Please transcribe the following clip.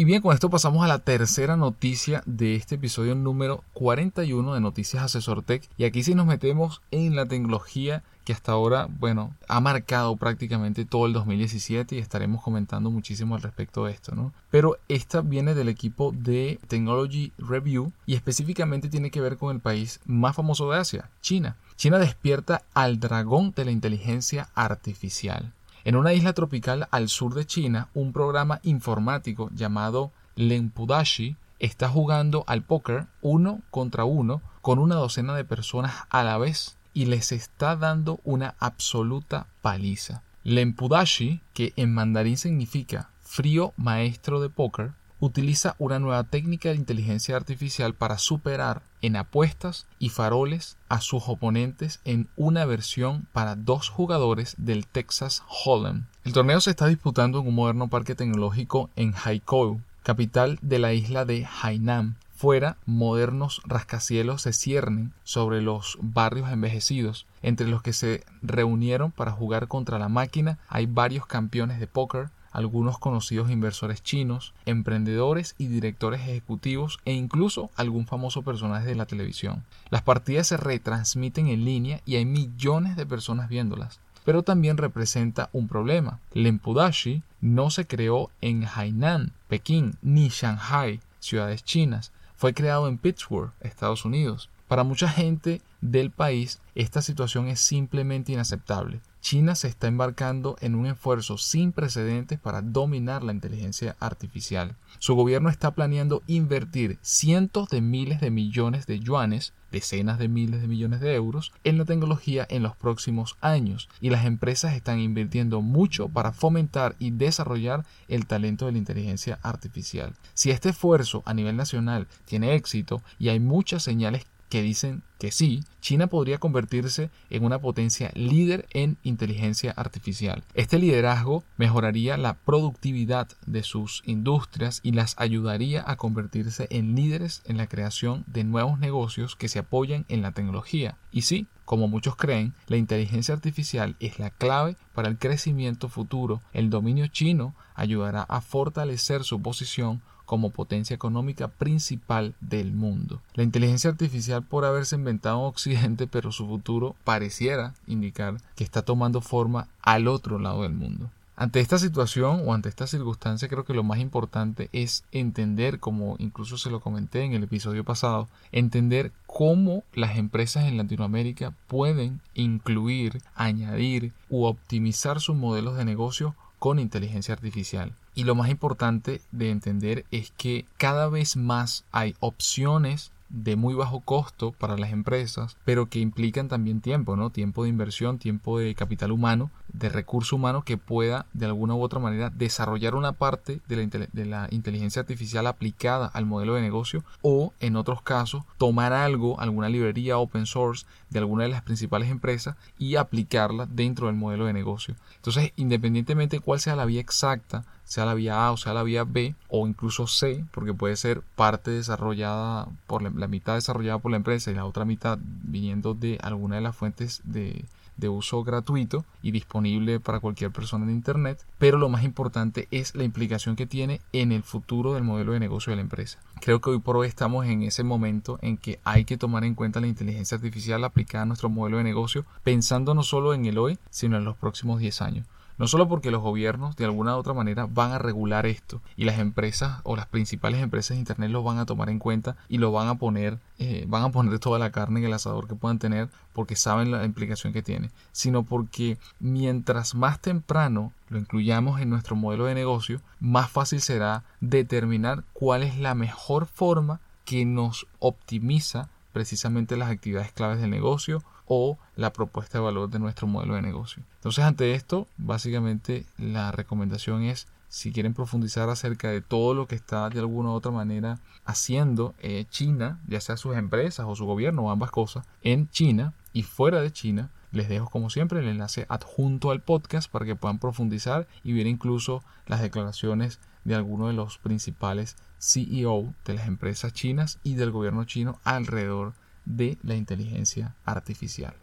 Y bien, con esto pasamos a la tercera noticia de este episodio número 41 de Noticias Asesor Tech. Y aquí sí nos metemos en la tecnología que hasta ahora, bueno, ha marcado prácticamente todo el 2017 y estaremos comentando muchísimo al respecto de esto, ¿no? Pero esta viene del equipo de Technology Review y específicamente tiene que ver con el país más famoso de Asia, China. China despierta al dragón de la inteligencia artificial. En una isla tropical al sur de China, un programa informático llamado Lenpudashi está jugando al póker uno contra uno con una docena de personas a la vez y les está dando una absoluta paliza. Lenpudashi, que en mandarín significa frío maestro de póker, utiliza una nueva técnica de inteligencia artificial para superar en apuestas y faroles a sus oponentes en una versión para dos jugadores del Texas Hold'em. El torneo se está disputando en un moderno parque tecnológico en Haikou, capital de la isla de Hainan. Fuera, modernos rascacielos se ciernen sobre los barrios envejecidos. Entre los que se reunieron para jugar contra la máquina hay varios campeones de póker, algunos conocidos inversores chinos, emprendedores y directores ejecutivos e incluso algún famoso personaje de la televisión. Las partidas se retransmiten en línea y hay millones de personas viéndolas. Pero también representa un problema. Lempudashi no se creó en Hainan, Pekín ni Shanghai, ciudades chinas. Fue creado en Pittsburgh, Estados Unidos. Para mucha gente del país, esta situación es simplemente inaceptable. China se está embarcando en un esfuerzo sin precedentes para dominar la inteligencia artificial. Su gobierno está planeando invertir cientos de miles de millones de yuanes, decenas de miles de millones de euros, en la tecnología en los próximos años, y las empresas están invirtiendo mucho para fomentar y desarrollar el talento de la inteligencia artificial. Si este esfuerzo a nivel nacional tiene éxito, y hay muchas señales que dicen que sí, China podría convertirse en una potencia líder en inteligencia artificial. Este liderazgo mejoraría la productividad de sus industrias y las ayudaría a convertirse en líderes en la creación de nuevos negocios que se apoyan en la tecnología. Y sí, como muchos creen, la inteligencia artificial es la clave para el crecimiento futuro. El dominio chino ayudará a fortalecer su posición como potencia económica principal del mundo. La inteligencia artificial por haberse inventado en Occidente, pero su futuro pareciera indicar que está tomando forma al otro lado del mundo. Ante esta situación o ante esta circunstancia creo que lo más importante es entender, como incluso se lo comenté en el episodio pasado, entender cómo las empresas en Latinoamérica pueden incluir, añadir u optimizar sus modelos de negocio con inteligencia artificial. Y lo más importante de entender es que cada vez más hay opciones de muy bajo costo para las empresas, pero que implican también tiempo, ¿no? Tiempo de inversión, tiempo de capital humano, de recurso humano que pueda de alguna u otra manera desarrollar una parte de la, de la inteligencia artificial aplicada al modelo de negocio o en otros casos tomar algo, alguna librería open source de alguna de las principales empresas y aplicarla dentro del modelo de negocio. Entonces, independientemente de cuál sea la vía exacta sea la vía A o sea la vía B o incluso C, porque puede ser parte desarrollada por la, mitad desarrollada por la empresa y la otra mitad viniendo de alguna de las fuentes de, de uso gratuito y disponible para cualquier persona en Internet, pero lo más importante es la implicación que tiene en el futuro del modelo de negocio de la empresa. Creo que hoy por hoy estamos en ese momento en que hay que tomar en cuenta la inteligencia artificial aplicada a nuestro modelo de negocio, pensando no solo en el hoy, sino en los próximos 10 años. No solo porque los gobiernos de alguna u otra manera van a regular esto y las empresas o las principales empresas de internet lo van a tomar en cuenta y lo van a poner, eh, van a poner toda la carne en el asador que puedan tener porque saben la implicación que tiene, sino porque mientras más temprano lo incluyamos en nuestro modelo de negocio, más fácil será determinar cuál es la mejor forma que nos optimiza precisamente las actividades claves del negocio o la propuesta de valor de nuestro modelo de negocio. Entonces, ante esto, básicamente la recomendación es si quieren profundizar acerca de todo lo que está de alguna u otra manera haciendo eh, China, ya sea sus empresas o su gobierno o ambas cosas, en China y fuera de China, les dejo como siempre el enlace adjunto al podcast para que puedan profundizar y ver incluso las declaraciones de algunos de los principales CEO de las empresas chinas y del gobierno chino alrededor de la inteligencia artificial.